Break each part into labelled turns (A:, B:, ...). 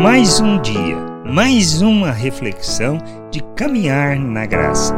A: Mais um dia, mais uma reflexão de caminhar na graça.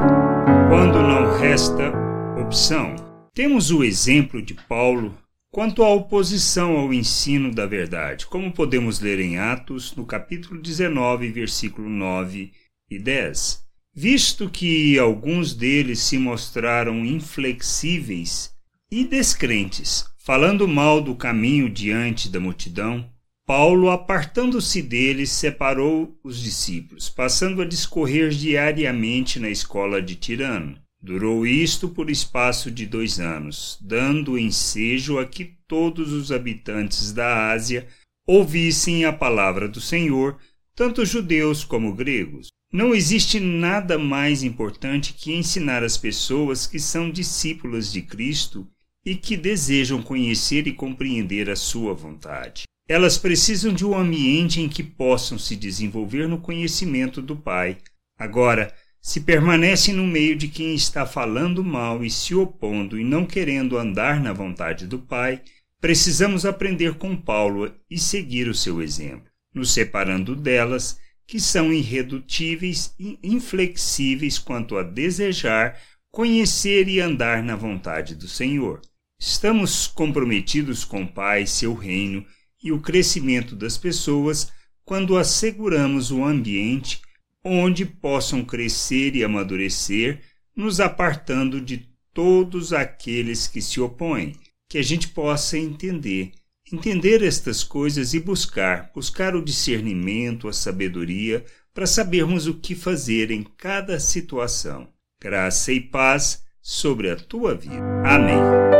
A: Quando não resta opção, temos o exemplo de Paulo quanto à oposição ao ensino da verdade, como podemos ler em Atos, no capítulo 19, versículo 9 e 10. Visto que alguns deles se mostraram inflexíveis e descrentes, falando mal do caminho diante da multidão, Paulo, apartando-se deles, separou os discípulos, passando a discorrer diariamente na escola de Tirano. Durou isto por espaço de dois anos, dando ensejo a que todos os habitantes da Ásia ouvissem a palavra do Senhor, tanto judeus como gregos. Não existe nada mais importante que ensinar as pessoas que são discípulas de Cristo e que desejam conhecer e compreender a sua vontade. Elas precisam de um ambiente em que possam se desenvolver no conhecimento do Pai. Agora, se permanecem no meio de quem está falando mal e se opondo e não querendo andar na vontade do Pai, precisamos aprender com Paulo e seguir o seu exemplo, nos separando delas, que são irredutíveis e inflexíveis quanto a desejar, conhecer e andar na vontade do Senhor. Estamos comprometidos com o Pai, seu reino e o crescimento das pessoas quando asseguramos o ambiente onde possam crescer e amadurecer, nos apartando de todos aqueles que se opõem, que a gente possa entender, entender estas coisas e buscar, buscar o discernimento, a sabedoria, para sabermos o que fazer em cada situação. Graça e paz sobre a tua vida. Amém.